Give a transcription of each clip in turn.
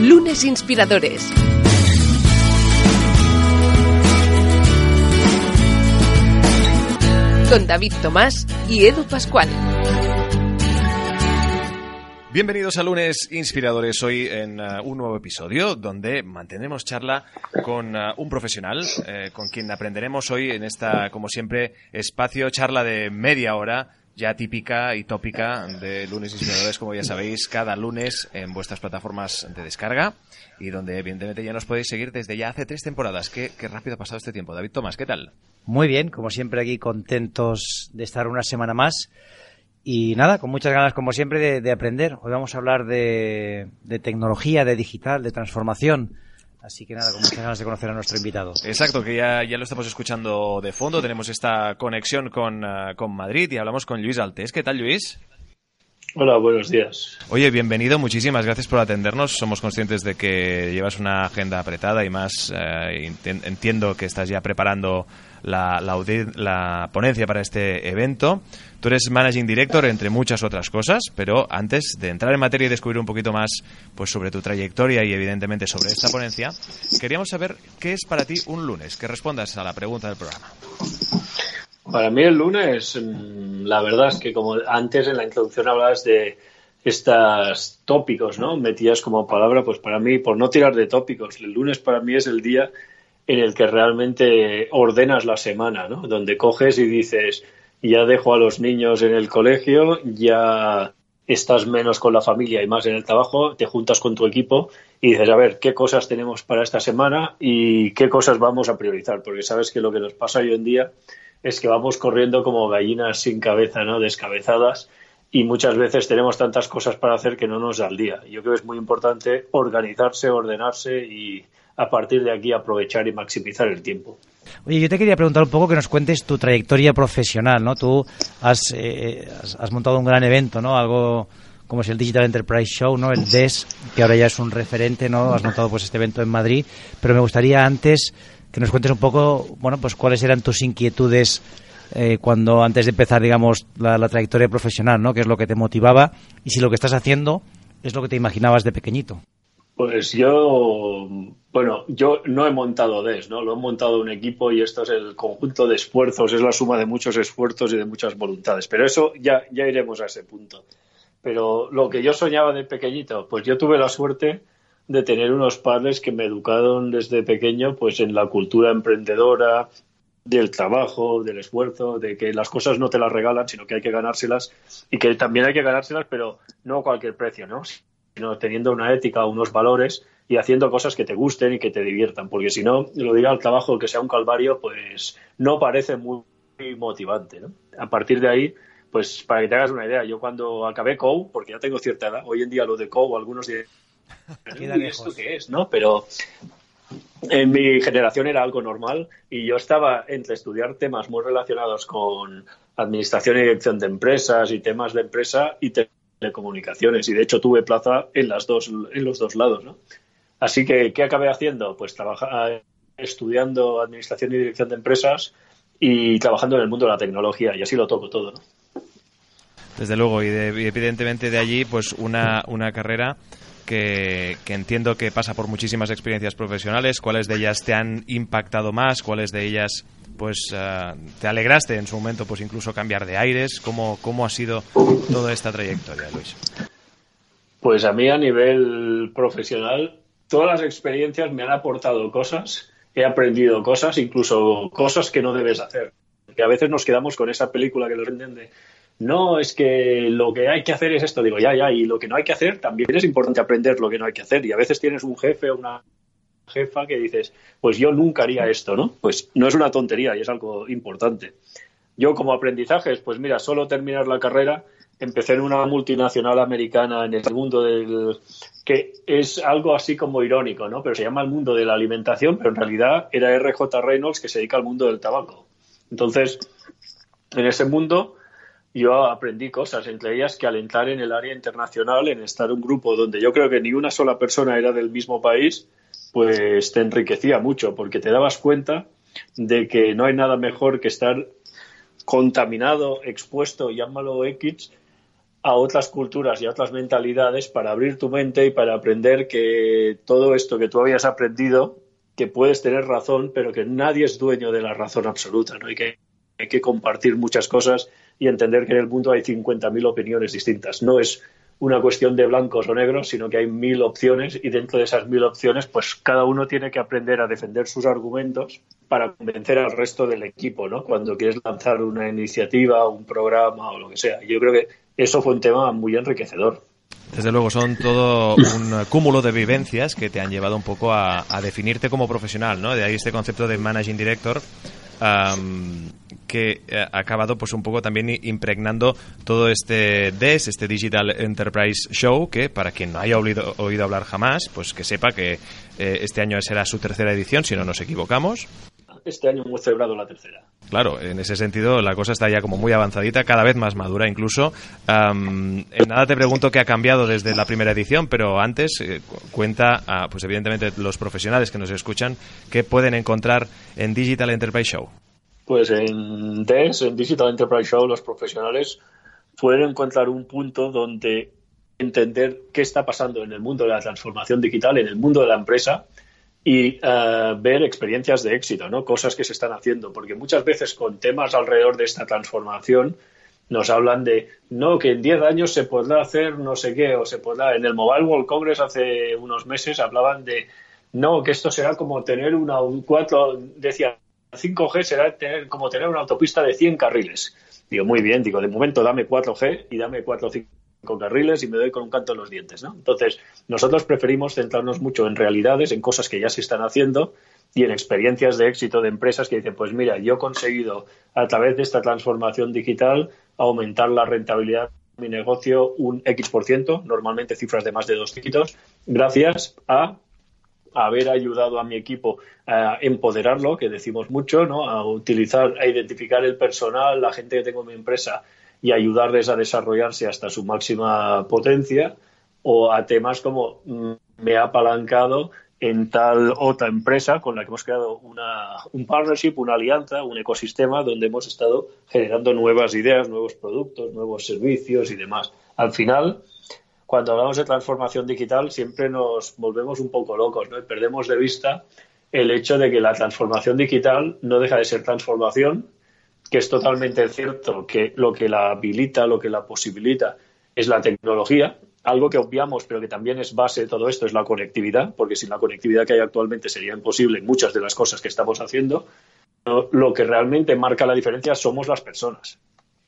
Lunes Inspiradores. Con David Tomás y Edu Pascual. Bienvenidos a Lunes Inspiradores, hoy en uh, un nuevo episodio donde mantendremos charla con uh, un profesional eh, con quien aprenderemos hoy en esta, como siempre, espacio, charla de media hora ya típica y tópica de Lunes Inspiradores, como ya sabéis, cada lunes en vuestras plataformas de descarga y donde evidentemente ya nos podéis seguir desde ya hace tres temporadas. Qué, rápido ha pasado este tiempo. David Tomás, ¿qué tal? Muy bien, como siempre aquí contentos de estar una semana más. Y nada, con muchas ganas, como siempre, de, de aprender. Hoy vamos a hablar de, tecnología, de digital, de transformación. Así que nada, con muchas ganas de conocer a nuestro invitado. Exacto, que ya, ya lo estamos escuchando de fondo. Tenemos esta conexión con, uh, con Madrid y hablamos con Luis Altés. ¿Qué tal, Luis? Hola, buenos días. Oye, bienvenido, muchísimas gracias por atendernos. Somos conscientes de que llevas una agenda apretada y más eh, entiendo que estás ya preparando la, la, la, ponencia para este evento. Tú eres Managing Director, entre muchas otras cosas, pero antes de entrar en materia y descubrir un poquito más pues, sobre tu trayectoria y evidentemente sobre esta ponencia, queríamos saber qué es para ti un lunes, que respondas a la pregunta del programa. Para mí el lunes, la verdad es que como antes en la introducción hablabas de estos tópicos, ¿no? Metías como palabra, pues para mí, por no tirar de tópicos, el lunes para mí es el día en el que realmente ordenas la semana, ¿no? Donde coges y dices, ya dejo a los niños en el colegio, ya estás menos con la familia y más en el trabajo, te juntas con tu equipo y dices, a ver, ¿qué cosas tenemos para esta semana y qué cosas vamos a priorizar? Porque sabes que lo que nos pasa hoy en día es que vamos corriendo como gallinas sin cabeza, ¿no? Descabezadas y muchas veces tenemos tantas cosas para hacer que no nos da el día. Yo creo que es muy importante organizarse, ordenarse y a partir de aquí aprovechar y maximizar el tiempo. Oye, yo te quería preguntar un poco que nos cuentes tu trayectoria profesional, ¿no? Tú has, eh, has, has montado un gran evento, ¿no? Algo como es el Digital Enterprise Show, ¿no? El DES, que ahora ya es un referente, ¿no? Has montado pues este evento en Madrid, pero me gustaría antes que nos cuentes un poco, bueno, pues cuáles eran tus inquietudes eh, cuando antes de empezar, digamos, la, la, trayectoria profesional, ¿no? ¿Qué es lo que te motivaba? Y si lo que estás haciendo es lo que te imaginabas de pequeñito. Pues yo, bueno, yo no he montado DES, ¿no? Lo he montado un equipo y esto es el conjunto de esfuerzos, es la suma de muchos esfuerzos y de muchas voluntades. Pero eso ya, ya iremos a ese punto. Pero lo que yo soñaba de pequeñito, pues yo tuve la suerte de tener unos padres que me educaron desde pequeño pues en la cultura emprendedora, del trabajo, del esfuerzo, de que las cosas no te las regalan, sino que hay que ganárselas y que también hay que ganárselas, pero no a cualquier precio, ¿no? Sino teniendo una ética, unos valores y haciendo cosas que te gusten y que te diviertan, porque si no, lo diga el trabajo que sea un calvario, pues no parece muy motivante, ¿no? A partir de ahí, pues para que te hagas una idea, yo cuando acabé COU, porque ya tengo cierta edad, hoy en día lo de COU, algunos dirán, ¿y esto qué es? ¿no? Pero en mi generación era algo normal y yo estaba entre estudiar temas muy relacionados con administración y dirección de empresas y temas de empresa y telecomunicaciones y de hecho tuve plaza en las dos en los dos lados ¿no? así que qué acabé haciendo pues trabajar estudiando administración y dirección de empresas y trabajando en el mundo de la tecnología y así lo toco todo ¿no? desde luego y, de, y evidentemente de allí pues una, una carrera que, entiendo que pasa por muchísimas experiencias profesionales. ¿Cuáles de ellas te han impactado más? ¿Cuáles de ellas pues uh, te alegraste en su momento pues incluso cambiar de aires? ¿Cómo, ¿Cómo ha sido toda esta trayectoria, Luis? Pues a mí a nivel profesional todas las experiencias me han aportado cosas, he aprendido cosas, incluso cosas que no debes hacer. Que a veces nos quedamos con esa película que nos venden de no, es que lo que hay que hacer es esto. Digo, ya, ya, y lo que no hay que hacer también es importante aprender lo que no hay que hacer. Y a veces tienes un jefe o una jefa que dices, pues yo nunca haría esto, ¿no? Pues no es una tontería y es algo importante. Yo como aprendizajes, pues mira, solo terminar la carrera, empecé en una multinacional americana en el mundo del que es algo así como irónico, ¿no? Pero se llama el mundo de la alimentación, pero en realidad era RJ Reynolds que se dedica al mundo del tabaco. Entonces, en ese mundo yo aprendí cosas, entre ellas que al entrar en el área internacional, en estar un grupo donde yo creo que ni una sola persona era del mismo país, pues te enriquecía mucho, porque te dabas cuenta de que no hay nada mejor que estar contaminado, expuesto, llámalo X, a otras culturas y a otras mentalidades para abrir tu mente y para aprender que todo esto que tú habías aprendido, que puedes tener razón, pero que nadie es dueño de la razón absoluta, ¿no? Que hay que compartir muchas cosas y entender que en el mundo hay 50.000 opiniones distintas. No es una cuestión de blancos o negros, sino que hay mil opciones y dentro de esas mil opciones, pues cada uno tiene que aprender a defender sus argumentos para convencer al resto del equipo, ¿no? Cuando quieres lanzar una iniciativa, un programa o lo que sea. Yo creo que eso fue un tema muy enriquecedor. Desde luego, son todo un cúmulo de vivencias que te han llevado un poco a, a definirte como profesional, ¿no? De ahí este concepto de managing director que eh, ha acabado pues un poco también impregnando todo este DES, este Digital Enterprise Show, que para quien no haya oído hablar jamás, pues que sepa que eh, este año será su tercera edición, si no nos equivocamos. Este año hemos celebrado la tercera. Claro, en ese sentido la cosa está ya como muy avanzadita, cada vez más madura incluso. en nada te pregunto qué ha cambiado desde la primera edición, pero antes eh, cuenta, a, pues evidentemente los profesionales que nos escuchan, qué pueden encontrar en Digital Enterprise Show. Pues en DES, en Digital Enterprise Show, los profesionales pueden encontrar un punto donde entender qué está pasando en el mundo de la transformación digital, en el mundo de la empresa, y eh, ver experiencias de éxito, ¿no? Cosas que se están haciendo, porque muchas veces con temas alrededor de esta transformación nos hablan de no que en 10 años se podrá hacer no sé qué o se podrá en el Mobile World Congress hace unos meses hablaban de no que esto será como tener una un 4 decía 5G será tener como tener una autopista de 100 carriles. Digo, muy bien, digo, de momento dame 4G y dame 4 o 5 con carriles y me doy con un canto en los dientes, ¿no? Entonces, nosotros preferimos centrarnos mucho en realidades, en cosas que ya se están haciendo y en experiencias de éxito de empresas que dicen, pues mira, yo he conseguido a través de esta transformación digital aumentar la rentabilidad de mi negocio un X por ciento, normalmente cifras de más de dos dígitos, gracias a haber ayudado a mi equipo a empoderarlo, que decimos mucho, ¿no? A utilizar, a identificar el personal, la gente que tengo en mi empresa y ayudarles a desarrollarse hasta su máxima potencia o a temas como mm, me ha apalancado en tal otra empresa con la que hemos creado una, un partnership, una alianza, un ecosistema donde hemos estado generando nuevas ideas, nuevos productos, nuevos servicios y demás. Al final, cuando hablamos de transformación digital, siempre nos volvemos un poco locos ¿no? y perdemos de vista el hecho de que la transformación digital no deja de ser transformación, que es totalmente cierto que lo que la habilita, lo que la posibilita es la tecnología, algo que obviamos, pero que también es base de todo esto, es la conectividad, porque sin la conectividad que hay actualmente sería imposible muchas de las cosas que estamos haciendo. Lo que realmente marca la diferencia somos las personas.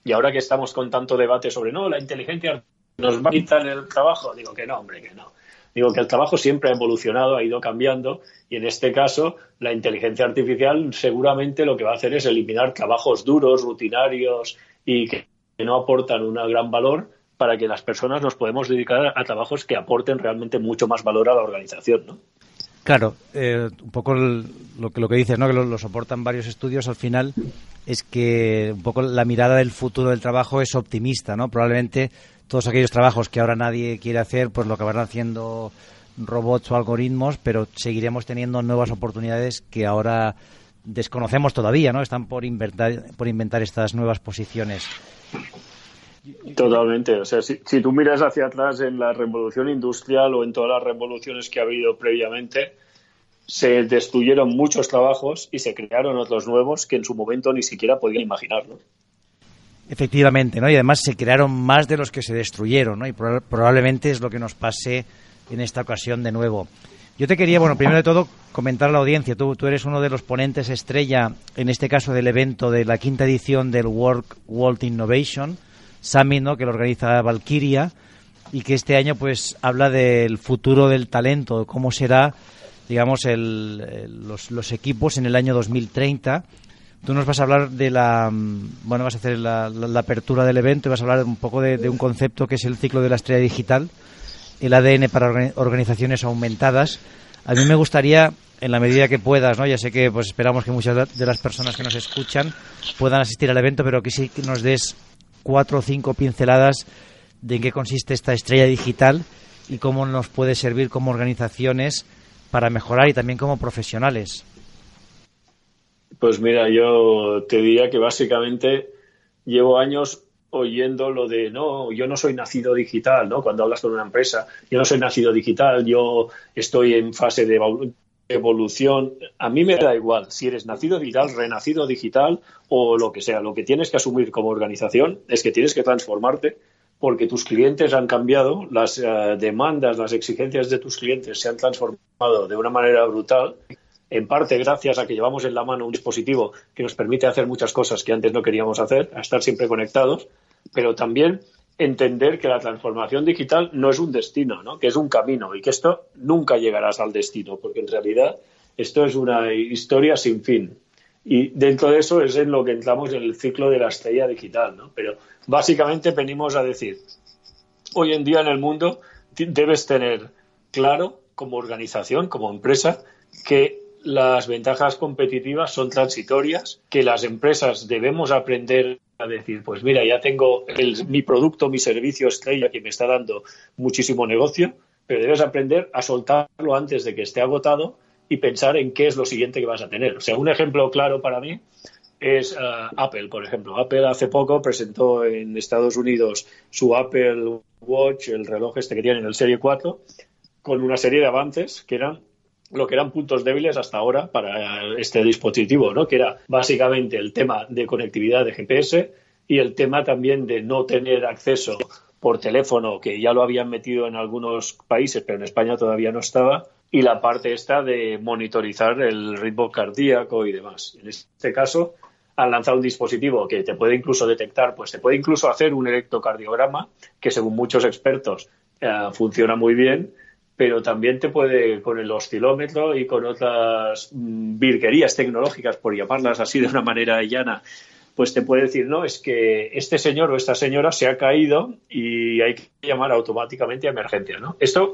Y ahora que estamos con tanto debate sobre, no, la inteligencia nos va a quitar el trabajo, digo que no, hombre, que no. Digo que el trabajo siempre ha evolucionado, ha ido cambiando y en este caso la inteligencia artificial seguramente lo que va a hacer es eliminar trabajos duros, rutinarios y que no aportan un gran valor para que las personas nos podemos dedicar a trabajos que aporten realmente mucho más valor a la organización, ¿no? Claro, eh, un poco lo, que, lo que dices, ¿no? que lo, lo, soportan varios estudios al final, es que un poco la mirada del futuro del trabajo es optimista, ¿no? Probablemente todos aquellos trabajos que ahora nadie quiere hacer, pues lo van haciendo robots o algoritmos, pero seguiremos teniendo nuevas oportunidades que ahora desconocemos todavía, ¿no? Están por inventar, por inventar estas nuevas posiciones. Totalmente. O sea, si, tú miras hacia atrás en la revolución industrial o en todas las revoluciones que ha habido previamente, se destruyeron muchos trabajos y se crearon otros nuevos que en su momento ni siquiera podían imaginar, ¿no? Efectivamente, ¿no? Y además se crearon más de los que se destruyeron, ¿no? Y probablemente es lo que nos pase en esta ocasión de nuevo. Yo te quería, bueno, primero de todo, comentar a la audiencia. Tú, tú eres uno de los ponentes estrella, en este caso del evento de la quinta edición del Work World Innovation Summit, ¿no? Que lo organiza Valkyria y que este año, pues, habla del futuro del talento, cómo será, digamos, el, los, los equipos en el año 2030 Tú nos vas a hablar de la. Mm, bueno, vas a hacer la, apertura del evento y vas a hablar un poco de, un concepto que es el ciclo de la estrella digital, el ADN para organizaciones aumentadas. A mí me gustaría, en la medida que puedas, ¿no? ya sé que pues esperamos que muchas de las personas que nos escuchan puedan asistir al evento, pero que sí que nos des cuatro o cinco pinceladas de en qué consiste esta estrella digital y cómo nos puede servir como organizaciones para mejorar y también como profesionales. Pues mira, yo te diría que básicamente llevo años oyendo lo de no, yo no soy nacido digital, ¿no? Cuando hablas con una empresa, yo no soy nacido digital, yo estoy en fase de evolución. A mí me da igual si eres nacido digital, renacido digital o lo que sea. Lo que tienes que asumir como organización es que tienes que transformarte porque tus clientes han cambiado, las eh, demandas, las exigencias de tus clientes se han transformado de una manera brutal en parte gracias a que llevamos en la mano un dispositivo que nos permite hacer muchas cosas que antes no queríamos hacer, a estar siempre conectados, pero también entender que la transformación digital no es un destino, ¿no? que es un camino y que esto nunca llegarás al destino, porque en realidad esto es una historia sin fin. Y dentro de eso es en lo que entramos en el ciclo de la estrella digital. ¿no? Pero básicamente venimos a decir, hoy en día en el mundo debes tener claro como organización, como empresa, que las ventajas competitivas son transitorias, que las empresas debemos aprender a decir, pues mira, ya tengo mi producto, mi servicio estrella que me está dando muchísimo negocio, pero debes aprender a soltarlo antes de que esté agotado y pensar en qué es lo siguiente que vas a tener. O sea, un ejemplo claro para mí es eh, Apple, por ejemplo. Apple hace poco presentó en Estados Unidos su Apple Watch, el reloj este que tienen, el Serie 4, con una serie de avances que eran lo que eran puntos débiles hasta ahora para este dispositivo, ¿no? que era básicamente el tema de conectividad de GPS y el tema también de no tener acceso por teléfono, que ya lo habían metido en algunos países, pero en España todavía no estaba, y la parte esta de monitorizar el ritmo cardíaco y demás. En este caso, han lanzado un dispositivo que te puede incluso detectar, pues te puede incluso hacer un electrocardiograma, que según muchos expertos eh, funciona muy bien, pero también te puede, con el oscilómetro y con otras mm, virguerías tecnológicas, por llamarlas así de una manera llana, pues te puede decir, no, es que este señor o esta señora se ha caído y hay que llamar automáticamente a emergencia, ¿no? Esto,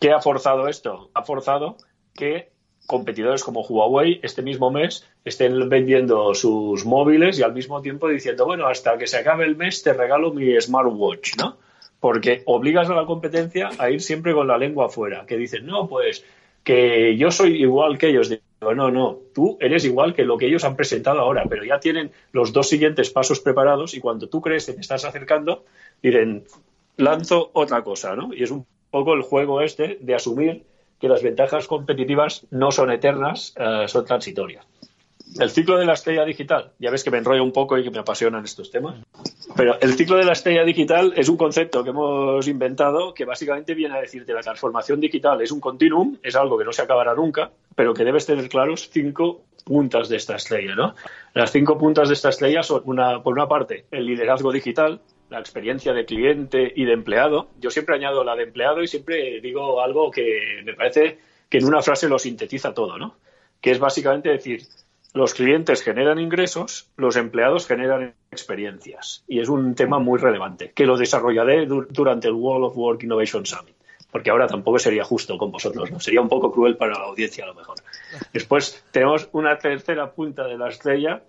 ¿qué ha forzado esto? Ha forzado que competidores como Huawei este mismo mes estén vendiendo sus móviles y al mismo tiempo diciendo, bueno, hasta que se acabe el mes te regalo mi smartwatch, ¿no? Porque obligas a la competencia a ir siempre con la lengua afuera, que dicen, no, pues que yo soy igual que ellos. Digo, no, no, tú eres igual que lo que ellos han presentado ahora, pero ya tienen los dos siguientes pasos preparados y cuando tú crees que te estás acercando, miren, lanzo otra cosa, ¿no? Y es un poco el juego este de asumir que las ventajas competitivas no son eternas, eh, son transitorias. El ciclo de la estrella digital, ya ves que me enrollo un poco y que me apasionan estos temas, pero el ciclo de la estrella digital es un concepto que hemos inventado que básicamente viene a decir que la transformación digital es un continuum, es algo que no se acabará nunca, pero que debes tener claros cinco puntas de esta estrella, ¿no? Las cinco puntas de esta estrella son, una, por una parte, el liderazgo digital, la experiencia de cliente y de empleado. Yo siempre añado la de empleado y siempre digo algo que me parece que en una frase lo sintetiza todo, ¿no? Que es básicamente decir, los clientes generan ingresos, los empleados generan experiencias. Y es un tema muy relevante, que lo desarrollaré durante el World of Work Innovation Summit. Porque ahora tampoco sería justo con vosotros, ¿no? Sería un poco cruel para la audiencia a lo mejor. Después tenemos una tercera punta de la estrella,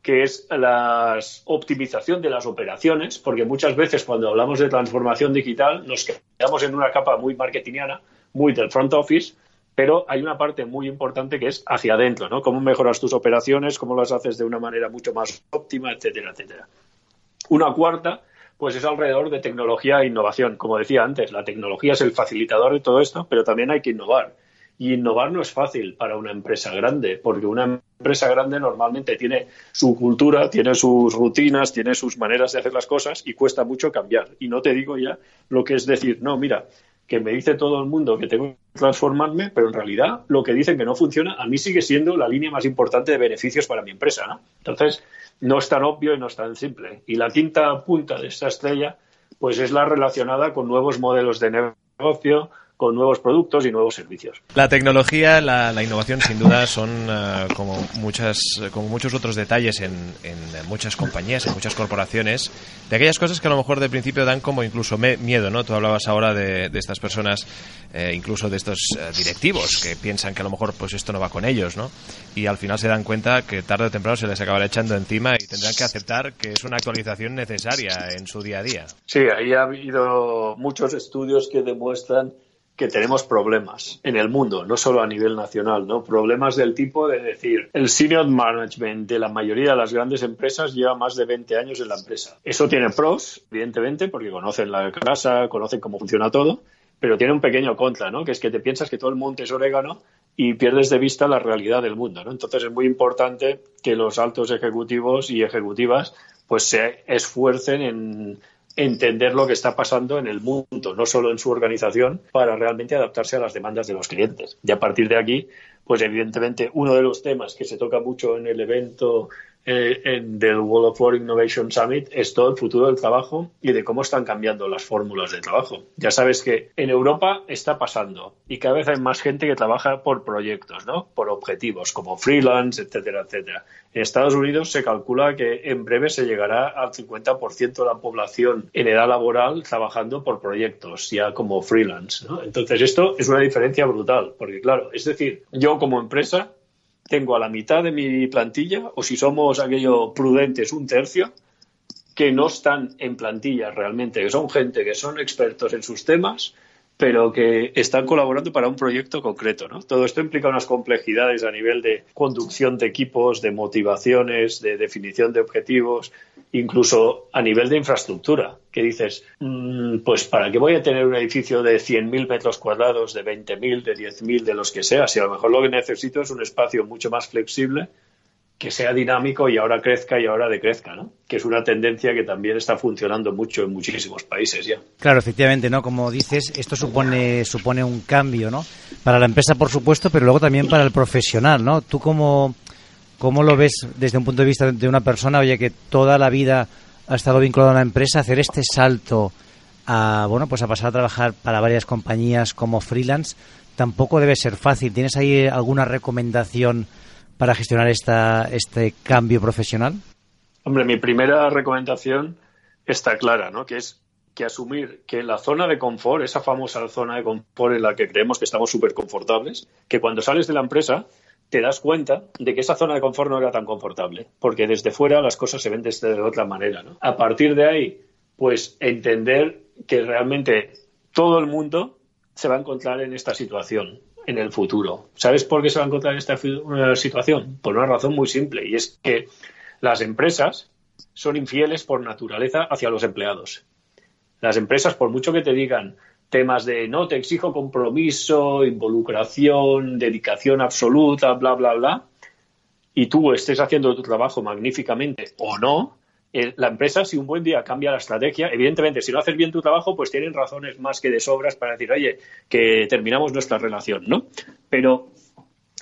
que es la optimización de las operaciones, porque muchas veces cuando hablamos de transformación digital nos quedamos en una capa muy marketingiana, muy del front office, pero hay una parte muy importante que es hacia adentro, ¿no? Cómo mejoras tus operaciones, cómo las haces de una manera mucho más óptima, etcétera, etcétera. Una cuarta, pues es alrededor de tecnología e innovación. Como decía antes, la tecnología es el facilitador de todo esto, pero también hay que innovar. Y innovar no es fácil para una empresa grande, porque una empresa grande normalmente tiene su cultura, tiene sus rutinas, tiene sus maneras de hacer las cosas y cuesta mucho cambiar. Y no te digo ya lo que es decir, no, mira, que me dice todo el mundo que tengo que transformarme, pero en realidad lo que dicen que no funciona, a mí sigue siendo la línea más importante de beneficios para mi empresa, ¿no? Entonces, no es tan obvio y no es tan simple. Y la quinta punta de esta estrella, pues es la relacionada con nuevos modelos de negocio, con nuevos productos y nuevos servicios. La tecnología, la, innovación, sin duda, son eh, como muchas, como muchos otros detalles en, muchas compañías, en muchas corporaciones, de aquellas cosas que a lo mejor de principio dan como incluso miedo, ¿no? Tú hablabas ahora de, estas personas, eh, incluso de estos eh, directivos que piensan que a lo mejor pues esto no va con ellos, ¿no? Y al final se dan cuenta que tarde o temprano se les acabará echando encima y tendrán que aceptar que es una actualización necesaria en su día a día. Sí, ahí ha habido muchos estudios que demuestran que tenemos problemas en el mundo, no solo a nivel nacional, ¿no? Problemas del tipo de decir, el senior management de la mayoría de las grandes empresas lleva más de 20 años en la empresa. Eso tiene pros, evidentemente, porque conocen la casa, conocen cómo funciona todo, pero tiene un pequeño contra, ¿no? Que es que te piensas que todo el mundo es orégano y pierdes de vista la realidad del mundo, ¿no? Entonces es muy importante que los altos ejecutivos y ejecutivas pues se esfuercen en entender lo que está pasando en el mundo, no solo en su organización, para realmente adaptarse a las demandas de los clientes. Y a partir de aquí, pues evidentemente uno de los temas que se toca mucho en el evento eh, en, del World of War Innovation Summit es todo el futuro del trabajo y de cómo están cambiando las fórmulas de trabajo. Ya sabes que en Europa está pasando y cada vez hay más gente que trabaja por proyectos, ¿no? Por objetivos como freelance, etcétera, etcétera. En Estados Unidos se calcula que en breve se llegará al 50% de la población en edad laboral trabajando por proyectos, ya como freelance. Entonces esto es una diferencia brutal, porque claro, es decir, yo como empresa tengo a la mitad de mi plantilla, o si somos aquello prudentes, un tercio, que no están en plantilla realmente, que son gente que son expertos en sus temas, pero que están colaborando para un proyecto concreto. ¿no? Todo esto implica unas complejidades a nivel de conducción de equipos, de motivaciones, de definición de objetivos, incluso a nivel de infraestructura, que dices, mm, pues ¿para qué voy a tener un edificio de 100.000 metros cuadrados, de 20.000, de 10.000, de los que sea? Si a lo mejor lo que necesito es un espacio mucho más flexible que sea dinámico y ahora crezca y ahora decrezca, ¿no? Que es una tendencia que también está funcionando mucho en muchísimos países ya. Claro, efectivamente, ¿no? Como dices, esto supone supone un cambio, ¿no? Para la empresa, por supuesto, pero luego también para el profesional, ¿no? Tú cómo, cómo lo ves desde un punto de vista de una persona, oye, que toda la vida ha estado vinculada a una empresa, hacer este salto a, bueno, pues a pasar a trabajar para varias compañías como freelance, tampoco debe ser fácil. ¿Tienes ahí alguna recomendación para gestionar esta, este cambio profesional? Hombre, mi primera recomendación está clara, ¿no? Que es que asumir que la zona de confort, esa famosa zona de confort en la que creemos que estamos súper confortables, que cuando sales de la empresa te das cuenta de que esa zona de confort no era tan confortable, porque desde fuera las cosas se ven de otra manera. ¿no? A partir de ahí, pues entender que realmente todo el mundo se va a encontrar en esta situación en el futuro. ¿Sabes por qué se va a encontrar en esta situación? Por una razón muy simple, y es que las empresas son infieles por naturaleza hacia los empleados. Las empresas, por mucho que te digan temas de no te exijo compromiso, involucración, dedicación absoluta, bla, bla, bla, y tú estés haciendo tu trabajo magníficamente o no, eh, la empresa, si un buen día cambia la estrategia, evidentemente, si no haces bien tu trabajo, pues tienen razones más que de sobras para decir, oye, que terminamos nuestra relación, ¿no? Pero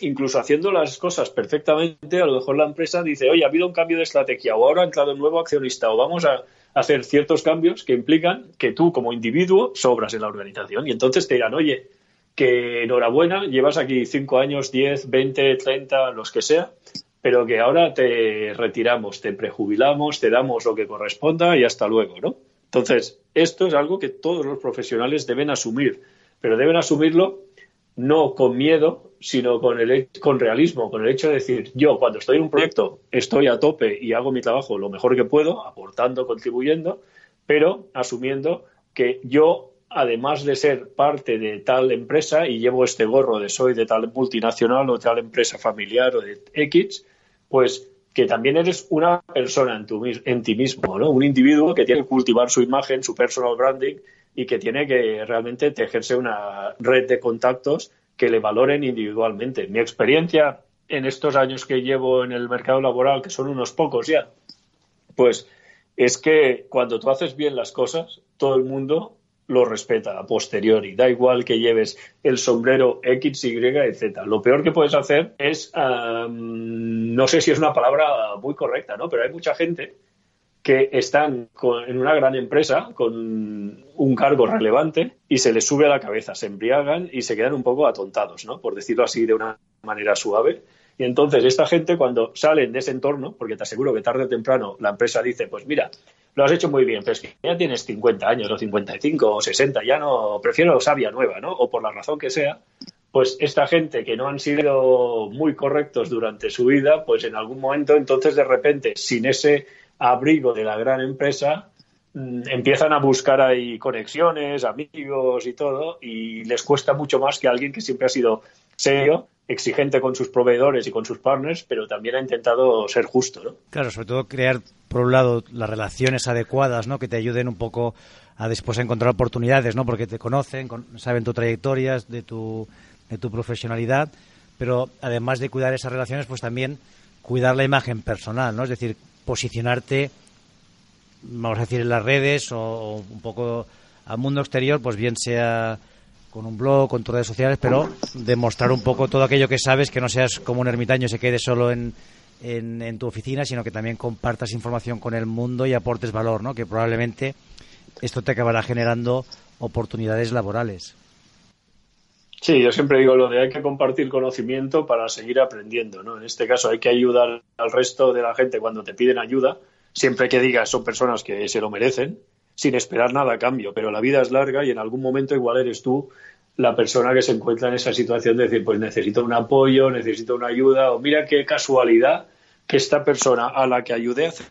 incluso haciendo las cosas perfectamente, a lo mejor la empresa dice, oye, ha habido un cambio de estrategia, o ahora ha entrado un nuevo accionista, o vamos a hacer ciertos cambios que implican que tú, como individuo, sobras en la organización. Y entonces te dirán, oye, que enhorabuena, llevas aquí cinco años, diez, veinte, treinta, los que sea, pero que ahora te retiramos, te prejubilamos, te damos lo que corresponda y hasta luego, ¿no? Entonces, esto es algo que todos los profesionales deben asumir, pero deben asumirlo no con miedo, sino con, el, con realismo, con el hecho de decir, yo cuando estoy en un proyecto estoy a tope y hago mi trabajo lo mejor que puedo, aportando, contribuyendo, pero asumiendo que yo además de ser parte de tal empresa y llevo este gorro de soy de tal multinacional o tal empresa familiar o de X, pues que también eres una persona en, tu, en ti mismo, ¿no? Un individuo que tiene que cultivar su imagen, su personal branding y que tiene que realmente tejerse una red de contactos que le valoren individualmente. Mi experiencia en estos años que llevo en el mercado laboral, que son unos pocos ya, pues es que cuando tú haces bien las cosas, todo el mundo lo respeta a posteriori. Da igual que lleves el sombrero X, Y, Z. Lo peor que puedes hacer es, no sé si es una palabra muy correcta, ¿no? Pero hay mucha gente que están en una gran empresa con un cargo relevante y se les sube a la cabeza, se embriagan y se quedan un poco atontados, ¿no? Por decirlo así de una manera suave. Y entonces esta gente cuando salen de ese entorno, porque te aseguro que tarde o temprano la empresa dice, pues mira, lo has hecho muy bien, pero es que ya tienes 50 años o 55 o 60, ya no, prefiero sabia nueva, ¿no? O por la razón que sea, pues esta gente que no han sido muy correctos durante su vida, pues en algún momento entonces de repente, sin ese abrigo de la gran empresa, mm, empiezan a buscar ahí conexiones, amigos y todo, y les cuesta mucho más que alguien que siempre ha sido serio, exigente con sus proveedores y con sus partners, pero también ha intentado ser justo, ¿no? Claro, sobre todo crear, por un lado, las relaciones adecuadas, ¿no? Que te ayuden un poco a después encontrar oportunidades, ¿no? Porque te conocen, saben tu trayectoria, de tu, de tu profesionalidad, pero además de cuidar esas relaciones, pues también cuidar la imagen personal, ¿no? Es decir, posicionarte, vamos a decir, en las redes o, un poco al mundo exterior, pues bien sea con un blog, con tus redes sociales, pero demostrar un poco todo aquello que sabes, que no seas como un ermitaño y se quede solo en, en, tu oficina, sino que también compartas información con el mundo y aportes valor, ¿no? Que probablemente esto te acabará generando oportunidades laborales. Sí, yo siempre digo lo de hay que compartir conocimiento para seguir aprendiendo, ¿no? En este caso hay que ayudar al resto de la gente cuando te piden ayuda, siempre que digas son personas que se lo merecen, sin esperar nada a cambio, pero la vida es larga y en algún momento igual eres tú la persona que se encuentra en esa situación de decir, pues necesito un apoyo, necesito una ayuda, o mira qué casualidad que esta persona a la que ayudé hace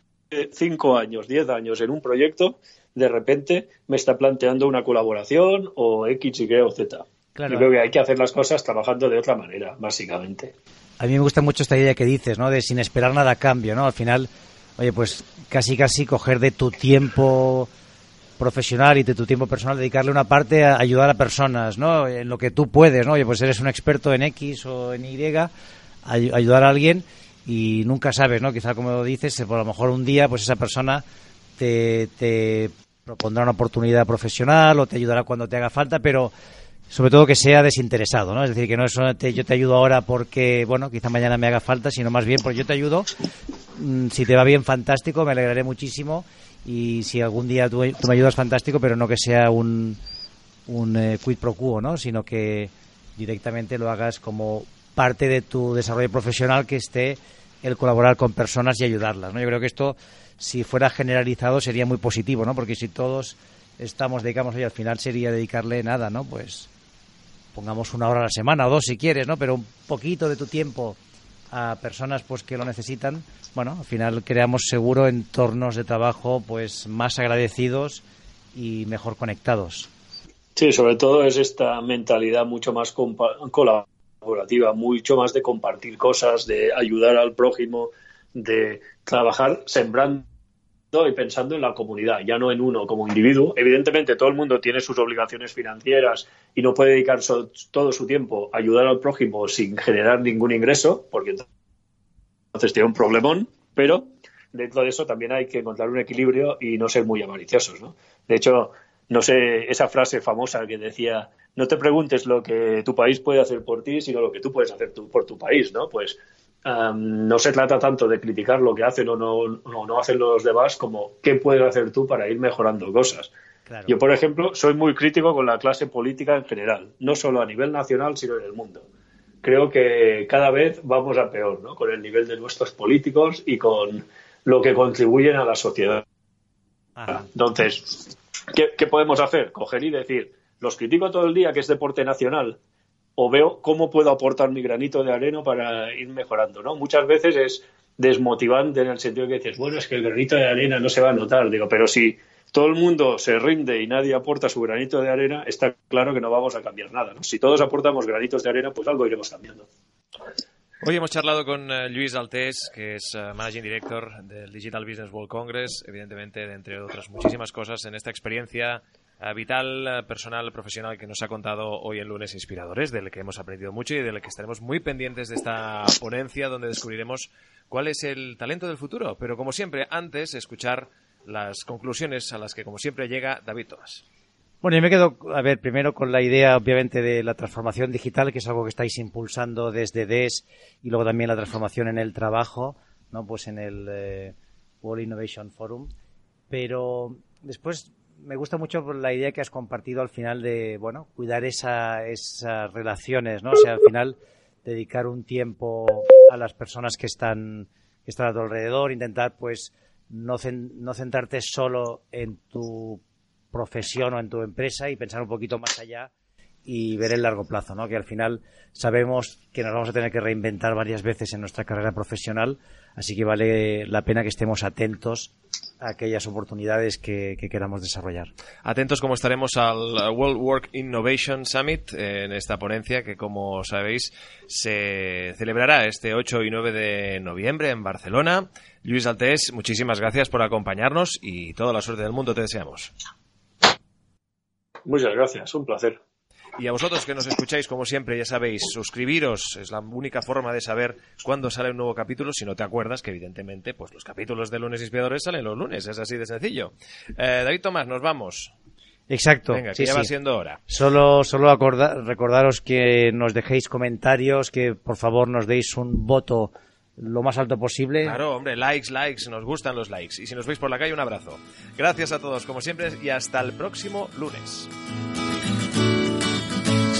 cinco años, diez años en un proyecto, de repente me está planteando una colaboración o X, Y o Z. Claro. Yo creo que hay que hacer las cosas trabajando de otra manera, básicamente. A mí me gusta mucho esta idea que dices, ¿no? De sin esperar nada a cambio, ¿no? Al final, oye, pues casi casi coger de tu tiempo profesional y de tu tiempo personal, dedicarle una parte a ayudar a personas, ¿no? En lo que tú puedes, ¿no? Oye, pues eres un experto en X o en Y, ayudar a alguien y nunca sabes, ¿no? Quizá como dices, por lo mejor un día, pues esa persona te, te propondrá una oportunidad profesional o te ayudará cuando te haga falta, pero sobre todo que sea desinteresado, ¿no? Es decir, que no es yo te ayudo ahora porque, bueno, quizá mañana me haga falta, sino más bien porque yo te ayudo. Mm, si te va bien, fantástico, me alegraré muchísimo. Y si algún día tú, me ayudas, fantástico, pero no que sea un, un eh, quid pro quo, ¿no? Sino que directamente lo hagas como parte de tu desarrollo profesional que esté el colaborar con personas y ayudarlas, ¿no? Yo creo que esto, si fuera generalizado, sería muy positivo, ¿no? Porque si todos estamos, dedicamos hoy, al final sería dedicarle nada, ¿no? Pues pongamos una hora a la semana o dos si quieres, ¿no? Pero un poquito de tu tiempo a personas pues que lo necesitan, bueno, al final creamos seguro entornos de trabajo pues más agradecidos y mejor conectados. Sí, sobre todo es esta mentalidad mucho más colaborativa, mucho más de compartir cosas, de ayudar al prójimo, de trabajar sembrando y pensando en la comunidad, ya no en uno como individuo. Evidentemente, todo el mundo tiene sus obligaciones financieras y no puede dedicar todo su tiempo a ayudar al prójimo sin generar ningún ingreso, porque entonces tiene un problemón, pero dentro de eso también hay que encontrar un equilibrio y no ser muy avariciosos. ¿no? De hecho, no sé, esa frase famosa que decía, no te preguntes lo que tu país puede hacer por ti, sino lo que tú puedes hacer por tu país, ¿no? Pues no se trata tanto de criticar lo que hacen o no, no, hacen los demás como qué puedes hacer tú para ir mejorando cosas. Yo, por ejemplo, soy muy crítico con la clase política en general, no solo a nivel nacional, sino en el mundo. Creo que cada vez vamos a peor, ¿no? Con el nivel de nuestros políticos y con lo que contribuyen a la sociedad. Entonces, ¿qué, ¿qué podemos hacer? Coger y decir, los critico todo el día que es deporte nacional, o veo cómo puedo aportar mi granito de arena para ir mejorando, ¿no? Muchas veces es desmotivante en el sentido que dices, bueno, es que el granito de arena no se va a notar, digo, pero si todo el mundo se rinde y nadie aporta su granito de arena, está claro que no vamos a cambiar nada, Si todos aportamos granitos de arena, pues algo iremos cambiando. Hoy hemos charlado con eh, Luis Altés, que es uh, Managing Director del Digital Business World Congress, evidentemente, entre otras muchísimas cosas, en esta experiencia vital, personal, profesional que nos ha contado hoy en Lunes Inspiradores, del que hemos aprendido mucho y del que estaremos muy pendientes de esta ponencia donde descubriremos cuál es el talento del futuro. Pero como siempre, antes, escuchar las conclusiones a las que, como siempre, llega David Tomás. Bueno, yo me quedo, a ver, primero con la idea, obviamente, de la transformación digital, que es algo que estáis impulsando desde DES, y luego también la transformación en el trabajo, ¿no? Pues en el eh, World Innovation Forum. Pero después me gusta mucho la idea que has compartido al final de, bueno, cuidar esa, esas relaciones, ¿no? O sea, al final dedicar un tiempo a las personas que están, que están a tu alrededor, intentar, pues, no, no centrarte solo en tu profesión o en tu empresa y pensar un poquito más allá y ver el largo plazo, ¿no? Que al final sabemos que nos vamos a tener que reinventar varias veces en nuestra carrera profesional, así que vale la pena que estemos atentos aquellas oportunidades que, queramos desarrollar. Atentos como estaremos al World Work Innovation Summit en esta ponencia que como sabéis se celebrará este 8 y 9 de noviembre en Barcelona. Luis Altés, muchísimas gracias por acompañarnos y toda la suerte del mundo te deseamos. Muchas gracias, un placer. Y a vosotros que nos escucháis, como siempre, ya sabéis, suscribiros es la única forma de saber cuándo sale un nuevo capítulo. Si no te acuerdas, que evidentemente, pues los capítulos de lunes inspiradores salen los lunes, es así de sencillo. Eh, David Tomás, nos vamos. Exacto. Venga, que ya va siendo hora. Solo, solo recordaros que nos dejéis comentarios, que por favor nos deis un voto lo más alto posible. Claro, hombre, likes, likes, nos gustan los likes. Y si nos veis por la calle, un abrazo. Gracias a todos, como siempre, y hasta el próximo lunes.